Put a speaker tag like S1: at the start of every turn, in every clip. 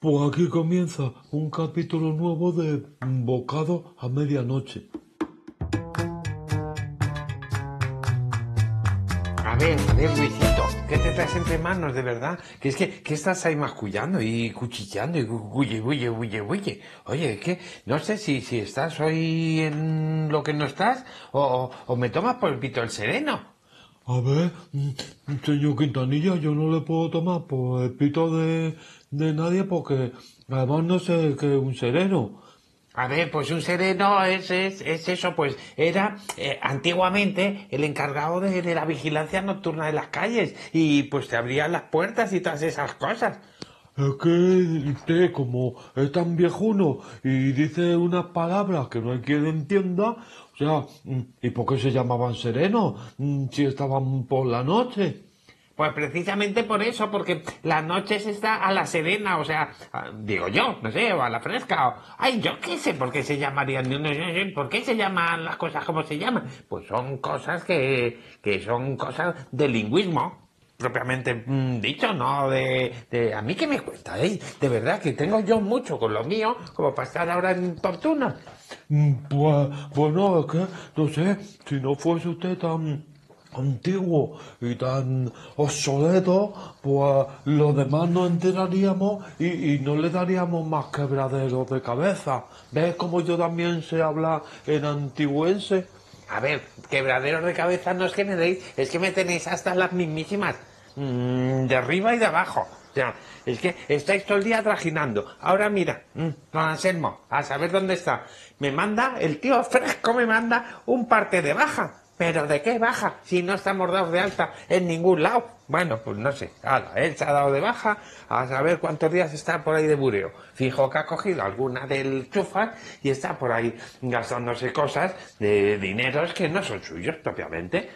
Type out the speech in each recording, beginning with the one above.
S1: Pues aquí comienza un capítulo nuevo de Bocado a Medianoche.
S2: A ver, a ver, Luisito, ¿qué te traes entre manos, de verdad? Que es que, ¿qué estás ahí mascullando y cuchillando y huye, huye, huye, huye? Oye, es que no sé si, si estás hoy en lo que no estás o, o- o me tomas por el pito el sereno.
S1: A ver, señor Quintanilla, yo no le puedo tomar por el pito de, de nadie porque además no sé qué es un sereno.
S2: A ver, pues un sereno es, es, es eso, pues era eh, antiguamente el encargado de, de la vigilancia nocturna de las calles y pues te abría las puertas y todas esas cosas.
S1: Es que usted, como es tan viejuno y dice unas palabras que no hay quien entienda, sea, mm, ¿y por qué se llamaban serenos mm, si estaban por la noche?
S2: Pues precisamente por eso, porque las noches está a la serena, o sea, digo yo, no sé, o a la fresca, o, ay, yo qué sé por qué se llamarían, por qué se llaman las cosas como se llaman. Pues son cosas que, que son cosas de lingüismo, propiamente mm, dicho, no de, a mí que me cuesta, ¿eh? De verdad que tengo yo mucho con lo mío, como para estar ahora en tortunas.
S1: Mm, Pues, bueno, es que, no sé, si no fuese usted tan antiguo y tan obsoleto, pues los demás nos enteraríamos y, y no le daríamos más quebraderos de cabeza. ¿Ves cómo yo también sé hablar en antigüense?
S2: A ver, quebraderos de cabeza no es que me deis, es que me tenéis hasta las mismísimas. Mm, de arriba y de abajo. Es que estáis todo el día trajinando. Ahora mira, mm, don Anselmo, a saber dónde está. Me manda, el tío fresco me manda un parte de baja. ¿Pero de qué baja? Si no estamos dados de alta en ningún lado. Bueno, pues no sé. Ala, él se ha dado de baja a saber cuántos días está por ahí de bureo. Fijo que ha cogido alguna del chufas y está por ahí gastándose cosas de dineros que no son suyos propiamente.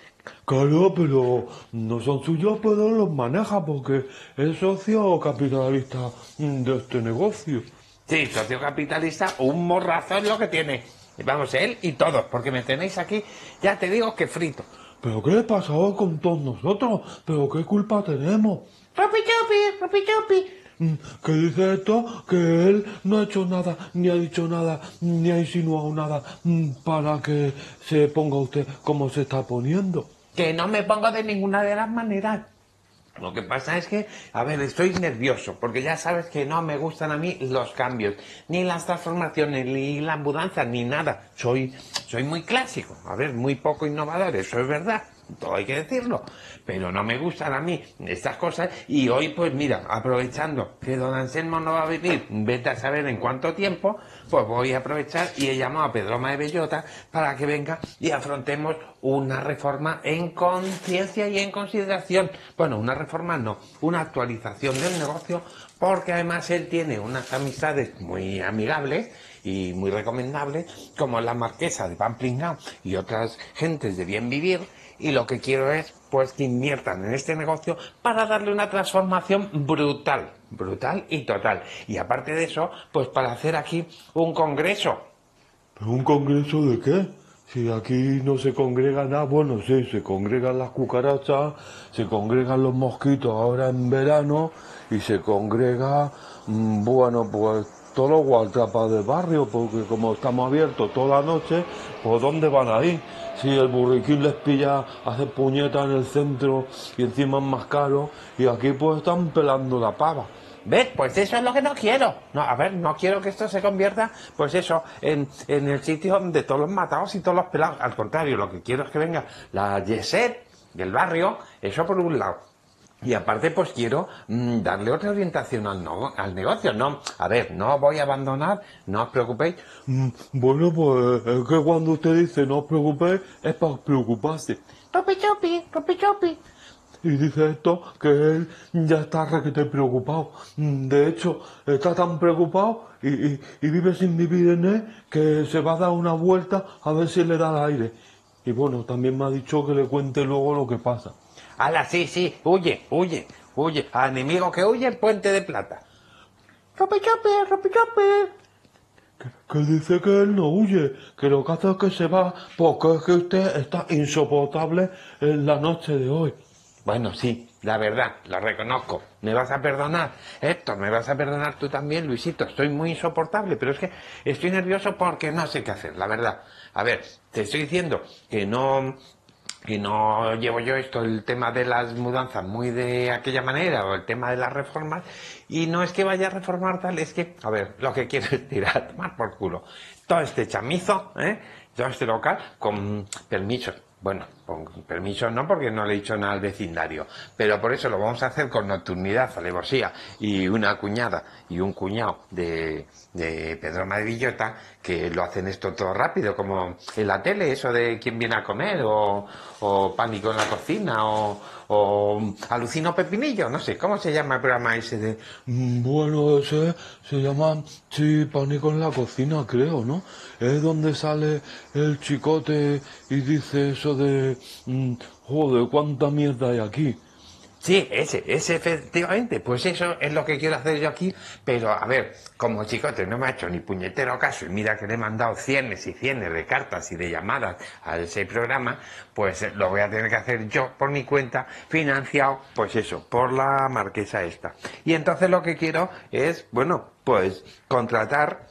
S1: Claro, pero no son suyos, pero los maneja porque es socio capitalista de este negocio.
S2: Sí, socio capitalista, un morrazo es lo que tiene. Vamos, él y todos, porque me tenéis aquí, ya te digo que frito.
S1: ¿Pero qué le pasa hoy con todos nosotros? ¿Pero qué culpa tenemos?
S2: ¡Ropi chupi, ropi chupi!
S1: Mm, Que dice esto que él no ha hecho nada, ni ha dicho nada, ni ha insinuado nada mm, para que se ponga usted como se está poniendo.
S2: Que no me pongo de ninguna de las maneras. Lo que pasa es que, a ver, estoy nervioso, porque ya sabes que no me gustan a mí los cambios, ni las transformaciones, ni la mudanza, ni nada. Soy, soy muy clásico, a ver, muy poco innovador, eso es verdad, todo hay que decirlo. Pero no me gustan a mí estas cosas, y hoy, pues mira, aprovechando que don Anselmo no va a venir, vete a saber en cuánto tiempo, pues voy a aprovechar y he llamado a Pedroma de Bellota para que venga y afrontemos una reforma en conciencia y en consideración. Bueno, una reforma no, una actualización del negocio, porque además él tiene unas amistades muy amigables y muy recomendables, como la marquesa de Pamplingao y otras gentes de bien vivir, y lo que quiero es pues que inviertan en este negocio para darle una transformación brutal, brutal y total. Y aparte de eso, pues para hacer aquí un congreso.
S1: ¿Pero un congreso de qué? Si aquí no se congrega nada, bueno, sí, se congregan las cucarachas, se congregan los mosquitos ahora en verano y se congrega, mm, bueno, pues todos los guardapas del barrio, porque como estamos abiertos toda la noche, pues ¿dónde van a ir? Si el burriquín les pilla hacer puñetas en el centro y encima es más caro, y aquí pues están pelando la pava.
S2: ¿Ves? Pues eso es lo que no quiero. No, a ver, no quiero que esto se convierta, pues eso, en, en el sitio de todos los matados y todos los pelados. Al contrario, lo que quiero es que venga la Yeset del barrio, eso por un lado. Y aparte, pues quiero mm, darle otra orientación al, no- al negocio. No, a ver, no voy a abandonar, no os preocupéis.
S1: Mm, Bueno, pues es que cuando usted dice no os preocupéis, es para preocuparse.
S2: Ropi chupi, ropi chupi.
S1: Y dice esto que él ya está requete preocupado. Mm, De hecho, está tan preocupado y, y- y vive sin vivir en él que se va a dar una vuelta a ver si le da el aire. Y bueno, también me ha dicho que le cuente luego lo que pasa.
S2: Ala, sí, sí, huye, huye, huye. A enemigo que huye, puente de plata. Ropi chupi, ropi chupi.
S1: Que dice que él no huye, que lo que hace es que se va porque es que usted está insoportable en la noche de hoy.
S2: Bueno, sí, la verdad, lo reconozco. ¿Me vas a perdonar? Héctor, ¿me vas a perdonar tú también, Luisito? Estoy muy insoportable, pero es que estoy nervioso porque no sé qué hacer, la verdad. A ver, te estoy diciendo que no que no llevo yo esto, el tema de las mudanzas muy de aquella manera, o el tema de las reformas, y no es que vaya a reformar tal, es que, a ver, lo que quiero es tirar, tomar por culo. Todo este chamizo, ¿eh? todo este local, con permiso, bueno, con permiso no porque no le he dicho nada al vecindario, pero por eso lo vamos a hacer con nocturnidad, alevosía y una cuñada y un cuñado de, de Pedro Madrillota que lo hacen esto todo rápido, como en la tele, eso de quién viene a comer o, o pánico en la cocina o, o alucino pepinillo, no sé, ¿cómo se llama el programa ese de...
S1: Mm, Bueno, ese se llama, sí, pánico en la cocina, creo, ¿no? Es donde sale el chicote y dice eso de, mm, joder, cuánta mierda hay aquí.
S2: Sí, ese, ese efectivamente, pues eso es lo que quiero hacer yo aquí, pero a ver, como chicote no me ha hecho ni puñetero caso y mira que le he mandado cienes y cienes de cartas y de llamadas a ese programa, pues lo voy a tener que hacer yo por mi cuenta, financiado, pues eso, por la marquesa esta. Y entonces lo que quiero es, bueno, pues contratar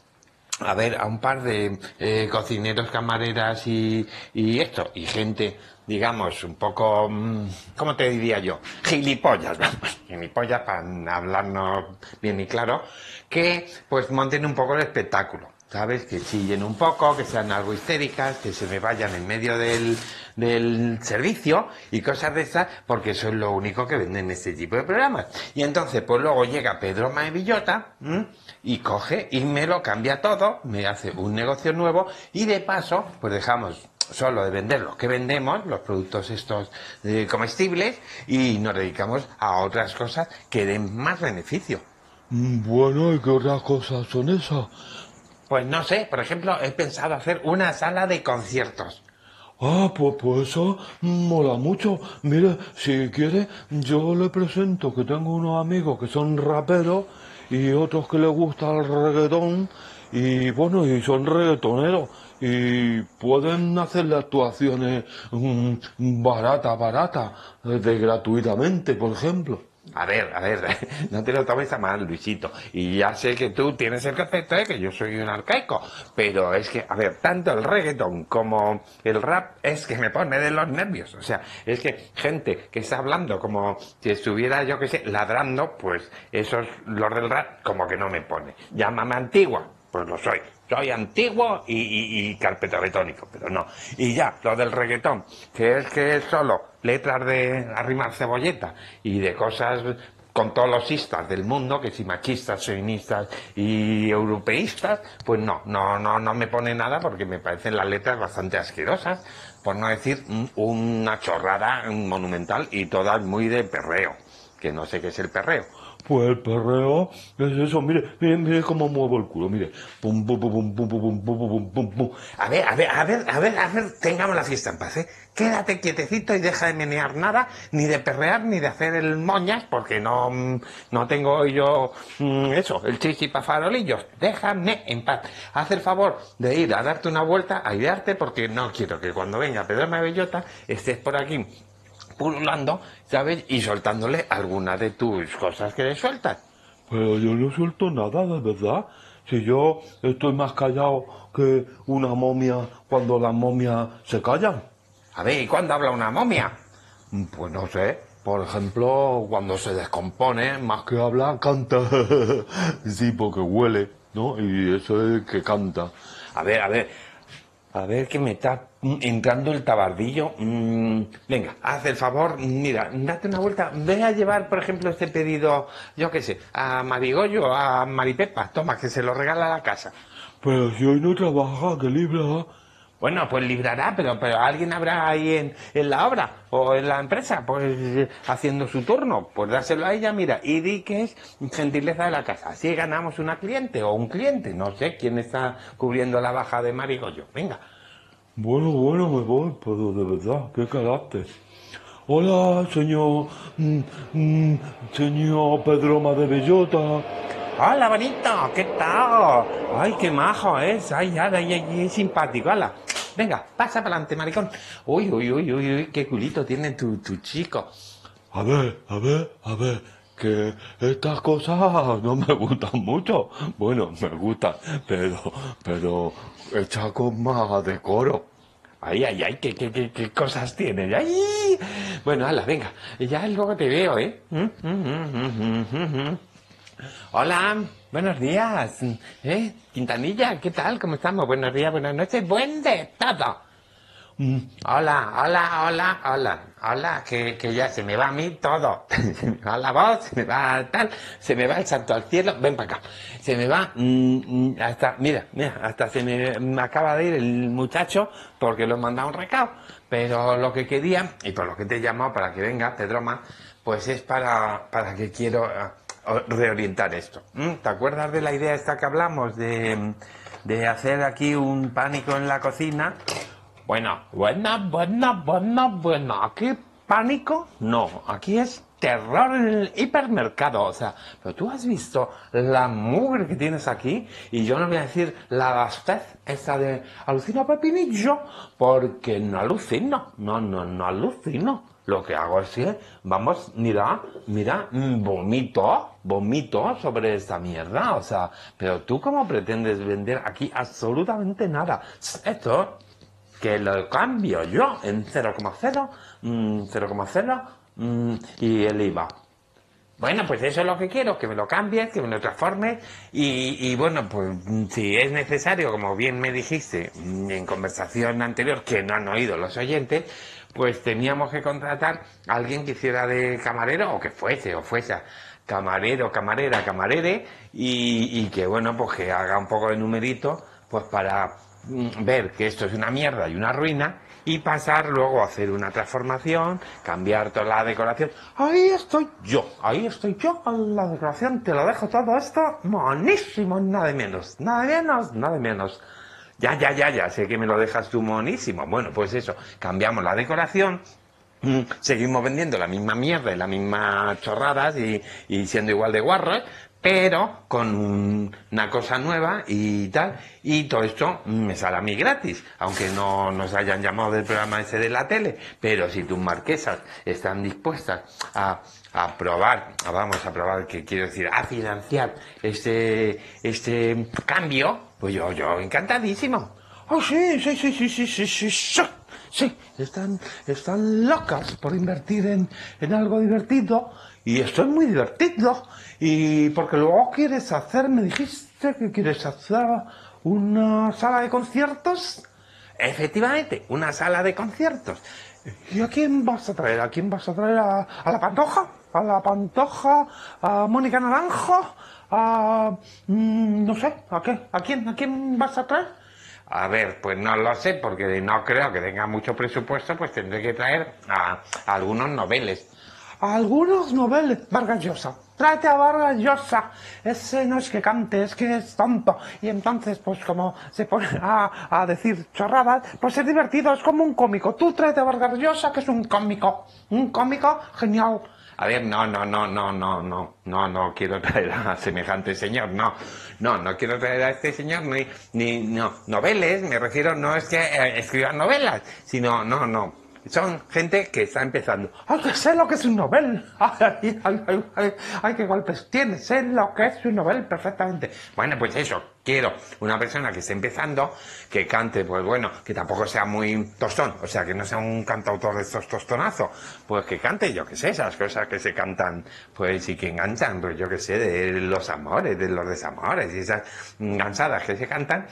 S2: a ver, a un par de eh, cocineros, camareras y esto, y gente, digamos, un poco, mm, ¿cómo te diría yo? Gilipollas, gilipollas para hablarnos bien y claro, que pues monten un poco el espectáculo. ¿Sabes? Que chillen un poco, que sean algo histéricas, que se me vayan en medio del, del servicio y cosas de esas, porque eso es lo único que venden este tipo de programas. Y entonces, pues luego llega Pedro Maevillota y coge y me lo cambia todo, me hace un negocio nuevo y de paso, pues dejamos solo de vender lo que vendemos, los productos estos eh, comestibles, y nos dedicamos a otras cosas que den más beneficio.
S1: Mm, Bueno, ¿y qué otras cosas son esas?
S2: Pues no sé, por ejemplo, he pensado hacer una sala de conciertos.
S1: Ah, pues, pues eso mola mucho. Mire, si quiere, yo le presento que tengo unos amigos que son raperos y otros que les gusta el reggaetón y bueno, y son reggaetoneros y pueden hacerle actuaciones mm, baratas, eh, de gratuitamente, por ejemplo.
S2: A ver, a ver, no te lo tomes a mal, Luisito. Y ya sé que tú tienes el concepto de que yo soy un arcaico, pero es que, a ver, tanto el reggaeton como el rap es que me pone de los nervios. O sea, es que gente que está hablando como si estuviera, yo que sé, ladrando, pues esos, los del rap, como que no me pone. Llámame antigua, pues lo soy. Soy antiguo y, y, carpetobetónico, pero no. Y ya, lo del reggaetón, que es que es solo letras de arrimar cebolleta y de cosas con todos los istas del mundo, que si machistas, feministas y europeístas, pues no, no, no, no me pone nada porque me parecen las letras bastante asquerosas, por no decir una chorrada monumental y todas muy de perreo, que no sé qué es el perreo.
S1: Pues el perreo es eso, mire, mire, mire cómo muevo el culo, mire. Pum, pum, pum, pum, pum, pum, pum, pum, pum pum.
S2: A ver, a ver, a ver, a ver, a ver, tengamos la fiesta en paz, ¿eh? Quédate quietecito y deja de menear nada, ni de perrear, ni de hacer el moñas, porque no, no tengo yo mm, eso, el chichi para farolillos. Déjame en paz. Haz el favor de ir a darte una vuelta, a idearte, porque no quiero que cuando venga Pedro Mabellota estés por aquí pululando, ¿sabes? Y soltándole alguna de tus cosas que le sueltas.
S1: Pero yo no suelto nada, de verdad. Si yo estoy más callado que una momia cuando las momias se callan.
S2: A ver, ¿y cuándo habla una momia?
S1: Pues no sé. Por ejemplo, cuando se descompone, más que habla, canta. sí, porque huele, ¿no? Y eso es que canta.
S2: A ver, a ver, a ver que me está mm, entrando el tabardillo. Mm, venga, haz el favor, mira, date una vuelta. Ve a llevar, por ejemplo, este pedido, yo qué sé, a Marigollo, a Maripepa. Toma, que se lo regala a la casa.
S1: Pero si hoy no trabaja, que libra.
S2: Bueno, pues librará, pero, pero alguien habrá ahí en, en la obra o en la empresa, pues haciendo su turno. Pues dárselo a ella, mira, y di que es gentileza de la casa. Así ganamos una cliente o un cliente. No sé quién está cubriendo la baja de Marigollo. Venga.
S1: Bueno, bueno, me voy, pero de verdad, qué carácter. Hola, señor, mm, mm, señor Pedro de Bellota.
S2: Hola, bonito, ¿qué tal? Ay, qué majo es. Ay, ay, ay, ay, simpático, hala. Venga, pasa para adelante, maricón. Uy, uy, uy, uy, uy, qué culito tiene tu, tu chico.
S1: a ver, a ver, a ver, que estas cosas no me gustan mucho. Bueno, me gustan, pero, pero hecha con más decoro.
S2: Ay, ay, ay, ¿qué, qué, qué, qué cosas tienes? ¡Ay! Bueno, hala, venga, ya luego te veo, ¿eh? Hola, buenos días. ¿Eh? Quintanilla, ¿qué tal? ¿Cómo estamos? Buenos días, buenas noches, buen de todo. Mm, Hola, hola, hola, hola, hola, que, que ya se me va a mí todo. Se me va la voz, se me va tal, se me va el santo al cielo, ven para acá. Se me va mm, mm, hasta, mira, mira, hasta se me, me acaba de ir el muchacho porque lo he mandado un recado. Pero lo que quería, y por lo que te he llamado para que venga, Pedroma, pues es para, para que quiero eh, reorientar esto. ¿Te acuerdas de la idea esta que hablamos de, de hacer aquí un pánico en la cocina? Bueno, bueno, bueno, bueno, bueno. ¿Aquí pánico? No, aquí es terror en el hipermercado. O sea, pero tú has visto la mugre que tienes aquí y yo no voy a decir la gastez esa de alucino pepinillo porque no alucino. No, no, no alucino. Lo que hago es que, vamos, mira, mira, vomito, vomito sobre esta mierda. O sea, pero tú cómo pretendes vender aquí absolutamente nada. Esto que lo cambio yo en 0,0, mm, 0,0 mm, y el IVA. Bueno, pues eso es lo que quiero, que me lo cambies, que me lo transformes y, bueno, pues mm, si es necesario, como bien me dijiste mm, en conversación anterior, que no han oído los oyentes, pues teníamos que contratar a alguien que hiciera de camarero o que fuese o fuese camarero, camarera, camarere y, que bueno, pues que haga un poco de numerito, pues para mm, ver que esto es una mierda y una ruina y pasar luego a hacer una transformación, cambiar toda la decoración. Ahí estoy yo, ahí estoy yo con la decoración, te lo dejo todo esto monísimo, nada de menos, nada de menos, nada de menos. Ya, ya, ya, ya, sé que me lo dejas tú monísimo. Bueno, pues eso, cambiamos la decoración, mm, seguimos vendiendo la misma mierda y las mismas chorradas y, y siendo igual de guarros, pero con un- una cosa nueva y tal. Y todo esto me sale a mí gratis, aunque no nos hayan llamado del programa ese de la tele. Pero si tus marquesas están dispuestas a, a probar, a- vamos a probar, que quiero decir, a financiar este, este cambio, pues yo, yo encantadísimo. Oh, sí, sí, sí, sí, sí, sí, sí, sí. Sí, están, están locas por invertir en, en algo divertido y estoy muy divertido. Y porque luego quieres hacer, me dijiste que quieres hacer una sala de conciertos. Efectivamente, una sala de conciertos. ¿Y a quién vas a traer? ¿A quién vas a traer? ¿A, a la Pantoja? ¿A la Pantoja? ¿A Mónica Naranjo? ¿A... mm, no sé, ¿a qué? ¿A quién? ¿A quién vas a traer? A ver, pues no lo sé, porque no creo que tenga mucho presupuesto, pues tendré que traer a, a algunos noveles. Algunos noveles, Vargas Llosa. Tráete a Vargas Llosa. Ese no es que cante, es que es tonto. Y entonces, pues como se pone a, a decir chorradas, pues es divertido, es como un cómico. Tú tráete a Vargas Llosa, que es un cómico. Un cómico genial. A ver, no, no, no, no, no, no, no, no quiero traer a semejante señor, no, no, no quiero traer a este señor ni, ni, no, noveles, me refiero, no es que eh, escriban novelas, sino, no, no, son gente que está empezando. ¡Ay, que sé lo que es un novel! ¡Ay, ay, ay, ay, tiene! Sé lo que es un novel perfectamente. Bueno, pues eso, quiero una persona que esté empezando, que cante, pues bueno, que tampoco sea muy tostón, o sea, que no sea un cantautor de estos tostonazos, pues que cante, yo que sé, esas cosas que se cantan, pues y que enganchan, pues yo que sé, de los amores, de los desamores, y esas gansadas que se cantan,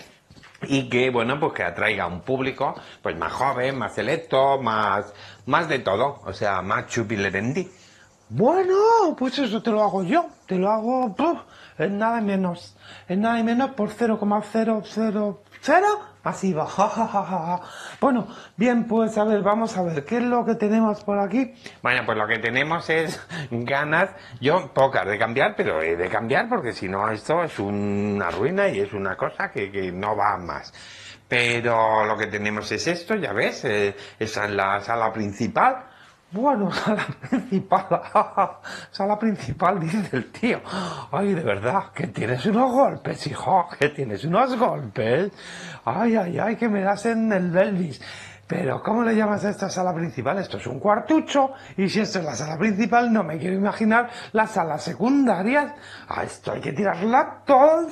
S2: y que bueno pues que atraiga a un público pues más joven más selecto más más de todo o sea más chupilerendi. Bueno pues eso te lo hago yo te lo hago puf, en nada menos en nada menos por 0,000 ja, ja, ja. bueno bien pues a ver vamos a ver qué es lo que tenemos por aquí bueno pues lo que tenemos es ganas yo pocas de cambiar pero he de cambiar porque si no esto es una ruina y es una cosa que, que no va más pero lo que tenemos es esto, ya ves, eh, esa es la sala principal. Bueno, sala principal, sala principal, dice el tío. Ay, de verdad, que tienes unos golpes, hijo, que tienes unos golpes. Ay, ay, ay, que me das en el Belvis.
S3: Pero ¿cómo le llamas a esta sala principal? Esto es un cuartucho y si esto es la sala principal no me quiero imaginar las salas secundarias. A esto hay que tirarla todo,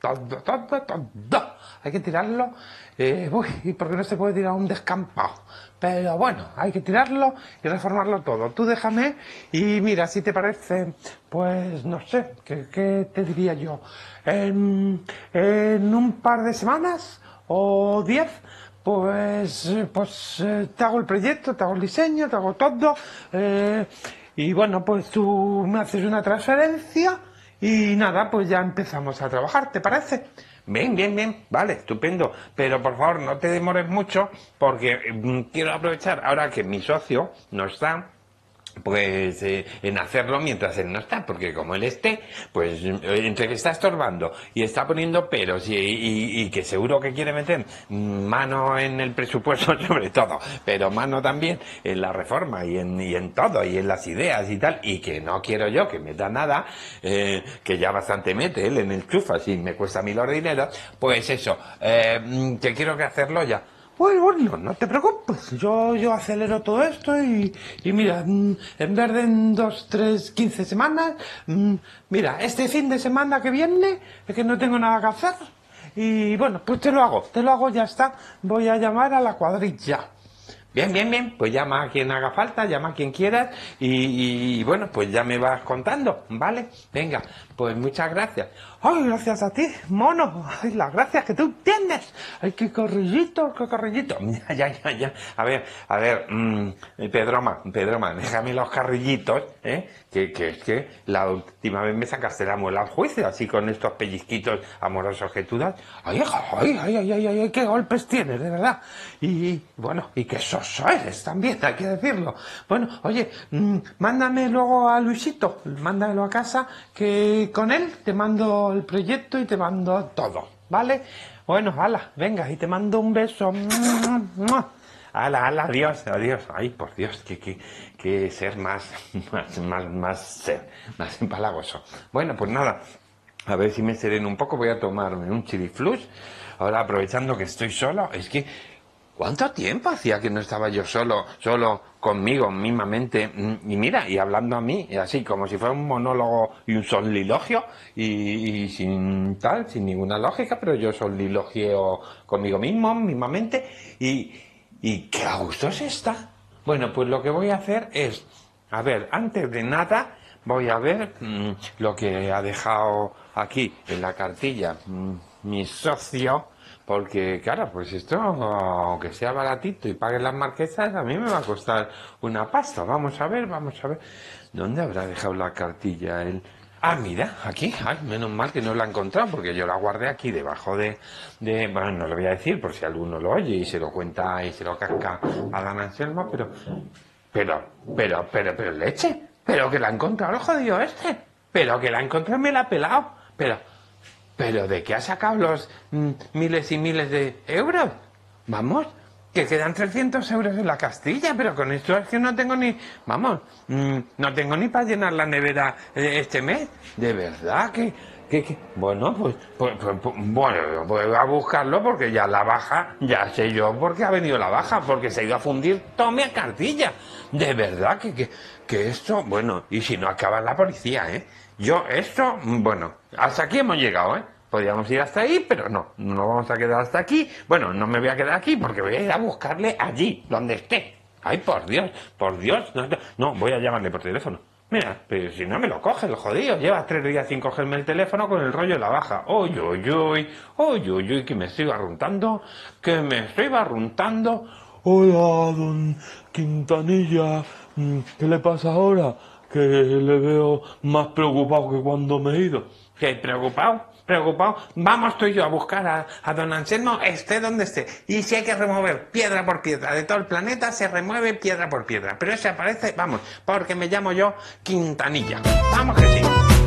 S3: todo, todo, todo. Hay que tirarlo. Eh, ¿y por qué no se puede tirar un descampado? Pero bueno, hay que tirarlo y reformarlo todo. Tú déjame y mira, si te parece, pues no sé, ¿qué, te diría yo? En, un par de semanas o diez, pues, pues eh, te hago el proyecto, te hago el diseño, te hago todo. eh, y bueno, pues tú me haces una transferencia y nada, pues ya empezamos a trabajar, ¿te parece?
S2: Bien, bien, bien, vale, estupendo. Pero por favor, no te demores mucho porque mm, quiero aprovechar ahora que mi socio no está. Pues eh, en hacerlo mientras él no está, porque como él esté, pues eh, entre que está estorbando y está poniendo peros y, que seguro que quiere meter mano en el presupuesto sobre todo, pero mano también en la reforma y en, y en todo y en las ideas y tal, y que no quiero yo que meta nada, eh, que ya bastante mete él en el chufa, si me cuesta mí los dineros, pues eso, eh, mm, que quiero que hacerlo ya.
S3: Bueno, bueno, no te preocupes, yo, yo acelero todo esto y, mira, mm, en vez de en dos, tres, quince semanas, mm, mira, este fin de semana que viene es que no tengo nada que hacer y bueno, pues te lo hago, te lo hago, ya está, voy a llamar a la cuadrilla.
S2: Bien, bien, bien, pues llama a quien haga falta, llama a quien quieras y, y, bueno, pues ya me vas contando, ¿vale? Venga, pues muchas gracias.
S3: Ay, gracias a ti, mono, ay, las gracias que tú tienes, ay, qué corrillito, qué corrillito.
S2: Ya, ya, ya, ya. A ver, a ver, mm, Pedroma, Pedroma, déjame los carrillitos, ¿eh? Que, que es que la última vez me sacaste la muela al juicio, así con estos pellizquitos amorosos que tú das.
S3: Ay, ay, ay, ay, ay, ay, qué golpes tienes, de verdad. Y bueno, y qué soso eres también, hay que decirlo. Bueno, oye, mm, mándame luego a Luisito, mándamelo a casa, que con él te mando el proyecto y te mando todo, ¿vale? Bueno, hala, venga, y te mando un beso.
S2: Ala, ala, adiós, adiós. Ay, por Dios, que, que, que ser más, más, más, más más empalagoso. Bueno, pues nada, a ver si me sereno un poco, voy a tomarme un chiliflus. Ahora aprovechando que estoy solo, es que, ¿cuánto tiempo hacía que no estaba yo solo, solo conmigo mismamente? Mm, Y mira, y hablando a mí, así como si fuera un monólogo y un solilogio, y, sin tal, sin ninguna lógica, pero yo solilogio conmigo mismo, mismamente, y, y qué a gusto se está. Bueno, pues lo que voy a hacer es, a ver, antes de nada, voy a ver mm, lo que ha dejado aquí en la cartilla mm, mi socio, porque claro, pues esto, aunque sea baratito y pague las marquesas, a mí me va a costar una pasta. Vamos a ver, vamos a ver. ¿Dónde habrá dejado la cartilla él? Ah, mira, aquí, ay, menos mal que no la he encontrado, porque yo la guardé aquí debajo de, de, bueno, no lo voy a decir por si alguno lo oye y se lo cuenta y se lo casca a Dan Anselmo, pero, pero, pero, pero, pero, leche, pero que la ha encontrado el jodido este, pero que la ha encontrado me la ha pelado, pero, pero ¿de qué ha sacado los mm, miles y miles de euros? Vamos, que quedan 300 euros en la Castilla, pero con esto es que no tengo ni, vamos, mm, no tengo ni para llenar la nevera eh, este mes. De verdad que, que, bueno, pues, pues, pues, pues, bueno, voy a buscarlo porque ya la baja, ya sé yo por qué ha venido la baja, porque se ha ido a fundir toda mi cartilla. De verdad que, que, que esto, bueno, y si no acaba la policía, ¿eh? Yo, esto, bueno, hasta aquí hemos llegado, ¿eh? Podríamos ir hasta ahí, pero no, no vamos a quedar hasta aquí. Bueno, no me voy a quedar aquí porque voy a ir a buscarle allí, donde esté. Ay, por Dios, por Dios. No, no, voy a llamarle por teléfono. Mira, pero si no me lo coge, el jodido. Lleva tres días sin cogerme el teléfono con el rollo de la baja. Uy, uy, uy, uy, uy, uy, que me estoy barruntando, que me estoy barruntando.
S1: Hola, don Quintanilla. Mm, ¿Qué le pasa ahora? Que le veo más preocupado que cuando me he ido.
S2: Que preocupado, preocupado. Vamos tú y yo a buscar a, a don Anselmo, esté donde esté. Y si hay que remover piedra por piedra de todo el planeta, se remueve piedra por piedra. Pero ese aparece, vamos, porque me llamo yo Quintanilla. Vamos que sí.